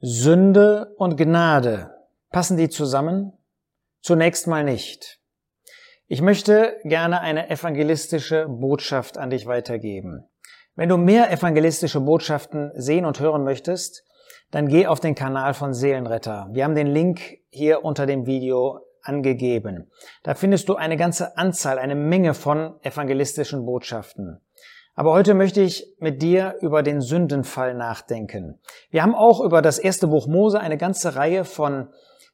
Sünde und Gnade, passen die zusammen? Zunächst mal nicht. Ich möchte gerne eine evangelistische Botschaft an dich weitergeben. Wenn du mehr evangelistische Botschaften sehen und hören möchtest, dann geh auf den Kanal von Seelenretter. Wir haben den Link hier unter dem Video angegeben. Da findest du eine ganze Anzahl, eine Menge von evangelistischen Botschaften. Aber heute möchte ich mit dir über den Sündenfall nachdenken. Wir haben auch über das erste Buch Mose eine ganze Reihe von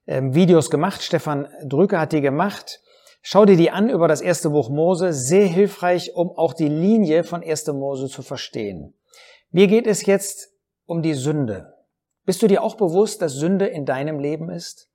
ähm, Videos gemacht. Stefan Drücke hat die gemacht. Schau dir die an über das erste Buch Mose. Sehr hilfreich, um auch die Linie von 1. Mose zu verstehen. Mir geht es jetzt um die Sünde. Bist du dir auch bewusst, dass Sünde in deinem Leben ist?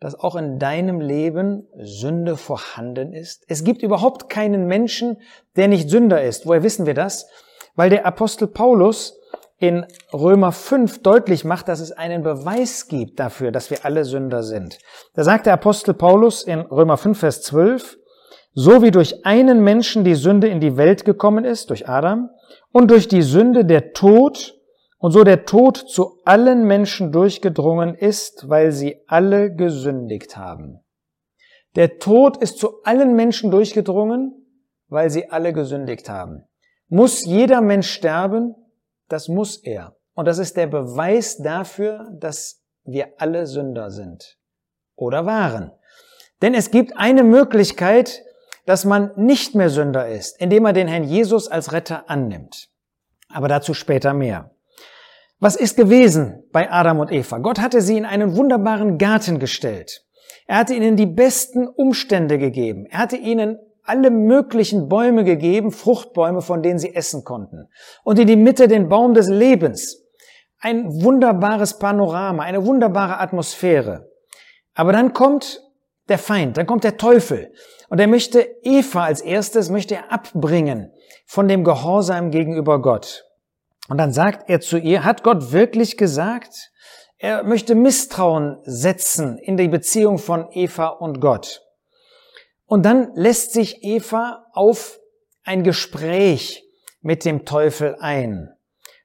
Dass auch in deinem Leben Sünde vorhanden ist? Es gibt überhaupt keinen Menschen, der nicht Sünder ist. Woher wissen wir das? Weil der Apostel Paulus in Römer 5 deutlich macht, dass es einen Beweis gibt dafür, dass wir alle Sünder sind. Da sagt der Apostel Paulus in Römer 5, Vers 12, so wie durch einen Menschen die Sünde in die Welt gekommen ist, durch Adam, und durch die Sünde der Tod, und so der Tod zu allen Menschen durchgedrungen ist, weil sie alle gesündigt haben. Der Tod ist zu allen Menschen durchgedrungen, weil sie alle gesündigt haben. Muss jeder Mensch sterben? Das muss er. Und das ist der Beweis dafür, dass wir alle Sünder sind oder waren. Denn es gibt eine Möglichkeit, dass man nicht mehr Sünder ist, indem er den Herrn Jesus als Retter annimmt. Aber dazu später mehr. Was ist gewesen bei Adam und Eva? Gott hatte sie in einen wunderbaren Garten gestellt. Er hatte ihnen die besten Umstände gegeben. Er hatte ihnen alle möglichen Bäume gegeben, Fruchtbäume, von denen sie essen konnten. Und in die Mitte den Baum des Lebens. Ein wunderbares Panorama, eine wunderbare Atmosphäre. Aber dann kommt der Feind, dann kommt der Teufel. Und er möchte Eva als erstes, möchte er abbringen von dem Gehorsam gegenüber Gott. Und dann sagt er zu ihr, hat Gott wirklich gesagt? Er möchte Misstrauen setzen in die Beziehung von Eva und Gott. Und dann lässt sich Eva auf ein Gespräch mit dem Teufel ein.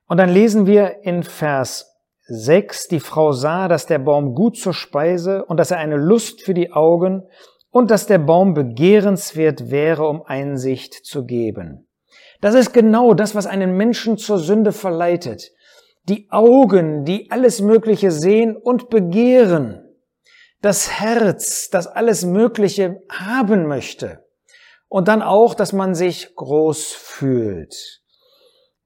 Und dann lesen wir in Vers 6, die Frau sah, dass der Baum gut zur Speise und dass er eine Lust für die Augen und dass der Baum begehrenswert wäre, um Einsicht zu geben. Das ist genau das, was einen Menschen zur Sünde verleitet. Die Augen, die alles Mögliche sehen und begehren. Das Herz, das alles Mögliche haben möchte. Und dann auch, dass man sich groß fühlt.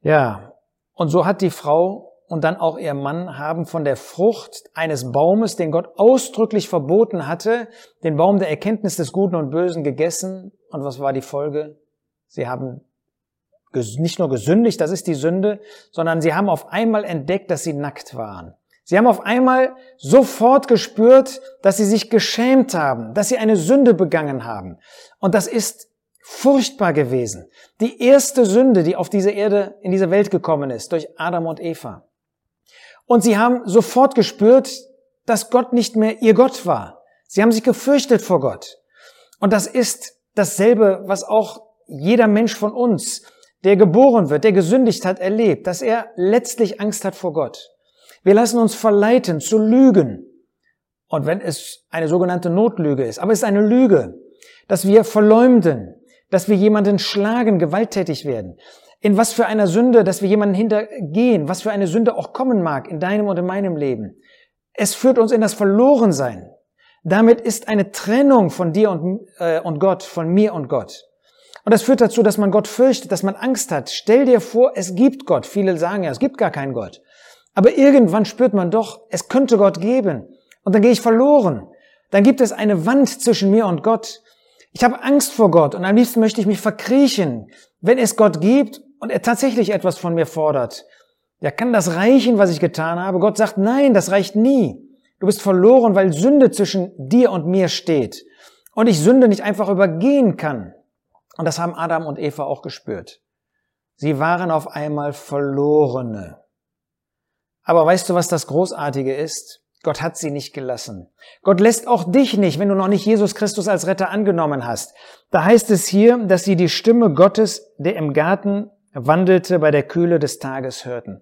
Ja, und so hat die Frau und dann auch ihr Mann haben von der Frucht eines Baumes, den Gott ausdrücklich verboten hatte, den Baum der Erkenntnis des Guten und Bösen gegessen. Und was war die Folge? Sie haben nicht nur gesündigt, das ist die Sünde, sondern sie haben auf einmal entdeckt, dass sie nackt waren. Sie haben auf einmal sofort gespürt, dass sie sich geschämt haben, dass sie eine Sünde begangen haben. Und das ist furchtbar gewesen. Die erste Sünde, die auf diese Erde, in diese Welt gekommen ist, durch Adam und Eva. Und sie haben sofort gespürt, dass Gott nicht mehr ihr Gott war. Sie haben sich gefürchtet vor Gott. Und das ist dasselbe, was auch jeder Mensch von uns der geboren wird, der gesündigt hat, erlebt, dass er letztlich Angst hat vor Gott. Wir lassen uns verleiten zu lügen. Und wenn es eine sogenannte Notlüge ist, aber es ist eine Lüge, dass wir verleumden, dass wir jemanden schlagen, gewalttätig werden. In was für einer Sünde, dass wir jemanden hintergehen, was für eine Sünde auch kommen mag in deinem und in meinem Leben. Es führt uns in das Verlorensein. Damit ist eine Trennung von dir und, äh, und Gott, von mir und Gott. Und das führt dazu, dass man Gott fürchtet, dass man Angst hat. Stell dir vor, es gibt Gott. Viele sagen ja, es gibt gar keinen Gott. Aber irgendwann spürt man doch, es könnte Gott geben. Und dann gehe ich verloren. Dann gibt es eine Wand zwischen mir und Gott. Ich habe Angst vor Gott und am liebsten möchte ich mich verkriechen. Wenn es Gott gibt und er tatsächlich etwas von mir fordert, ja, kann das reichen, was ich getan habe? Gott sagt, nein, das reicht nie. Du bist verloren, weil Sünde zwischen dir und mir steht. Und ich Sünde nicht einfach übergehen kann. Und das haben Adam und Eva auch gespürt. Sie waren auf einmal Verlorene. Aber weißt du, was das Großartige ist? Gott hat sie nicht gelassen. Gott lässt auch dich nicht, wenn du noch nicht Jesus Christus als Retter angenommen hast. Da heißt es hier, dass sie die Stimme Gottes, der im Garten wandelte, bei der Kühle des Tages hörten.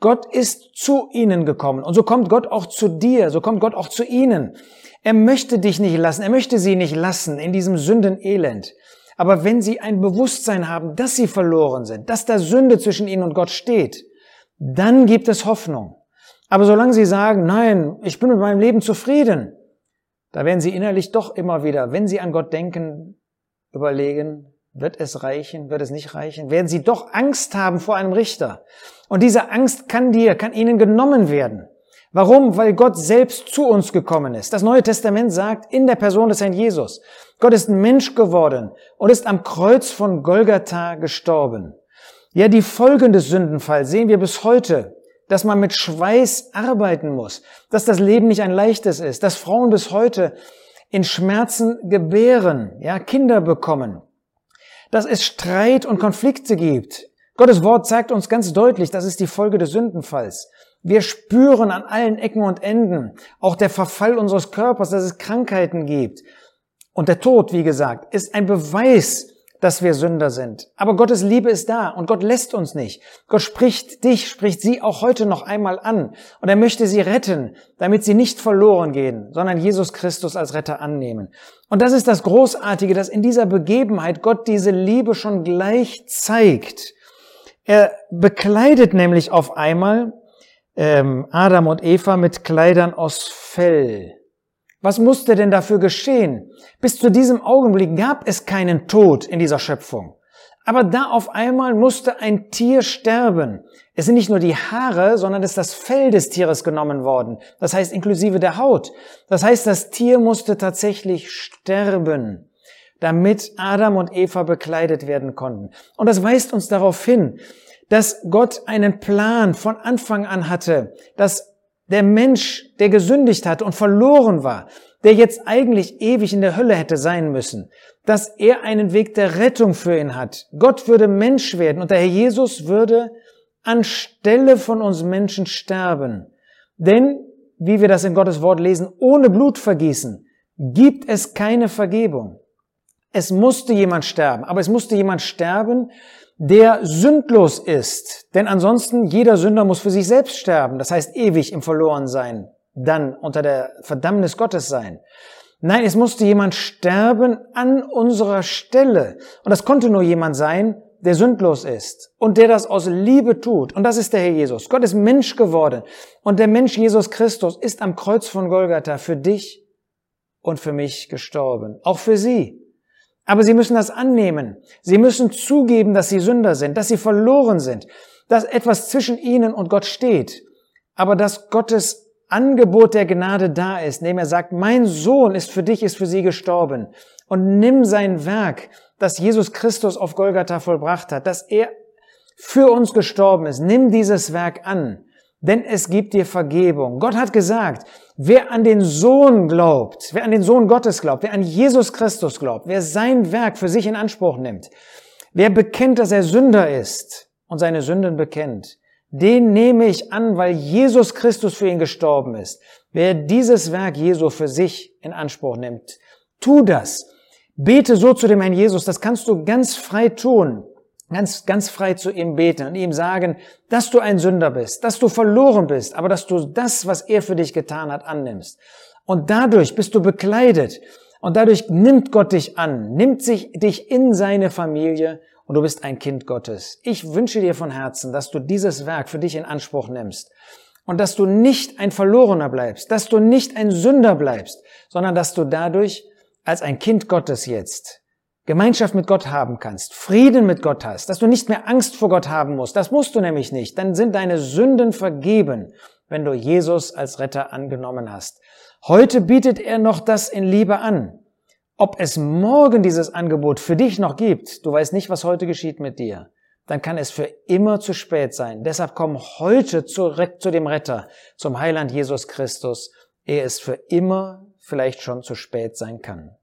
Gott ist zu ihnen gekommen. Und so kommt Gott auch zu dir, so kommt Gott auch zu ihnen. Er möchte dich nicht lassen, er möchte sie nicht lassen in diesem Sündenelend. Aber wenn sie ein Bewusstsein haben, dass sie verloren sind, dass da Sünde zwischen ihnen und Gott steht, dann gibt es Hoffnung. Aber solange sie sagen, nein, ich bin mit meinem Leben zufrieden, da werden sie innerlich doch immer wieder, wenn sie an Gott denken, überlegen, wird es reichen, wird es nicht reichen, werden sie doch Angst haben vor einem Richter. Und diese Angst kann dir, kann ihnen genommen werden. Warum? Weil Gott selbst zu uns gekommen ist. Das Neue Testament sagt in der Person des Herrn Jesus, Gott ist Mensch geworden und ist am Kreuz von Golgatha gestorben. Ja, die Folgen des Sündenfalls sehen wir bis heute, dass man mit Schweiß arbeiten muss, dass das Leben nicht ein leichtes ist, dass Frauen bis heute in Schmerzen gebären, ja, Kinder bekommen, dass es Streit und Konflikte gibt. Gottes Wort zeigt uns ganz deutlich, das ist die Folge des Sündenfalls. Wir spüren an allen Ecken und Enden auch der Verfall unseres Körpers, dass es Krankheiten gibt. Und der Tod, wie gesagt, ist ein Beweis, dass wir Sünder sind. Aber Gottes Liebe ist da und Gott lässt uns nicht. Gott spricht dich, spricht sie auch heute noch einmal an. Und er möchte sie retten, damit sie nicht verloren gehen, sondern Jesus Christus als Retter annehmen. Und das ist das Großartige, dass in dieser Begebenheit Gott diese Liebe schon gleich zeigt. Er bekleidet nämlich auf einmal ähm, Adam und Eva mit Kleidern aus Fell. Was musste denn dafür geschehen? Bis zu diesem Augenblick gab es keinen Tod in dieser Schöpfung. Aber da auf einmal musste ein Tier sterben. Es sind nicht nur die Haare, sondern es ist das Fell des Tieres genommen worden. Das heißt inklusive der Haut. Das heißt, das Tier musste tatsächlich sterben, damit Adam und Eva bekleidet werden konnten. Und das weist uns darauf hin, dass Gott einen Plan von Anfang an hatte, dass der Mensch, der gesündigt hat und verloren war, der jetzt eigentlich ewig in der Hölle hätte sein müssen, dass er einen Weg der Rettung für ihn hat. Gott würde Mensch werden und der Herr Jesus würde anstelle von uns Menschen sterben. Denn, wie wir das in Gottes Wort lesen, ohne Blutvergießen gibt es keine Vergebung. Es musste jemand sterben, aber es musste jemand sterben, der sündlos ist. Denn ansonsten jeder Sünder muss für sich selbst sterben, das heißt ewig im Verlorensein, dann unter der Verdammnis Gottes sein. Nein, es musste jemand sterben an unserer Stelle. Und das konnte nur jemand sein, der sündlos ist und der das aus Liebe tut. Und das ist der Herr Jesus. Gott ist Mensch geworden. Und der Mensch Jesus Christus ist am Kreuz von Golgatha für dich und für mich gestorben. Auch für sie. Aber sie müssen das annehmen. Sie müssen zugeben, dass sie Sünder sind, dass sie verloren sind, dass etwas zwischen ihnen und Gott steht. Aber dass Gottes Angebot der Gnade da ist, indem er sagt, mein Sohn ist für dich, ist für sie gestorben. Und nimm sein Werk, das Jesus Christus auf Golgatha vollbracht hat, dass er für uns gestorben ist. Nimm dieses Werk an denn es gibt dir Vergebung. Gott hat gesagt, wer an den Sohn glaubt, wer an den Sohn Gottes glaubt, wer an Jesus Christus glaubt, wer sein Werk für sich in Anspruch nimmt, wer bekennt, dass er Sünder ist und seine Sünden bekennt, den nehme ich an, weil Jesus Christus für ihn gestorben ist. Wer dieses Werk Jesu für sich in Anspruch nimmt, tu das. Bete so zu dem Herrn Jesus, das kannst du ganz frei tun ganz, ganz frei zu ihm beten und ihm sagen, dass du ein Sünder bist, dass du verloren bist, aber dass du das, was er für dich getan hat, annimmst. Und dadurch bist du bekleidet und dadurch nimmt Gott dich an, nimmt sich dich in seine Familie und du bist ein Kind Gottes. Ich wünsche dir von Herzen, dass du dieses Werk für dich in Anspruch nimmst und dass du nicht ein Verlorener bleibst, dass du nicht ein Sünder bleibst, sondern dass du dadurch als ein Kind Gottes jetzt Gemeinschaft mit Gott haben kannst, Frieden mit Gott hast, dass du nicht mehr Angst vor Gott haben musst. Das musst du nämlich nicht. Dann sind deine Sünden vergeben, wenn du Jesus als Retter angenommen hast. Heute bietet er noch das in Liebe an. Ob es morgen dieses Angebot für dich noch gibt, du weißt nicht, was heute geschieht mit dir, dann kann es für immer zu spät sein. Deshalb komm heute zu, zu dem Retter, zum Heiland Jesus Christus, ehe es für immer vielleicht schon zu spät sein kann.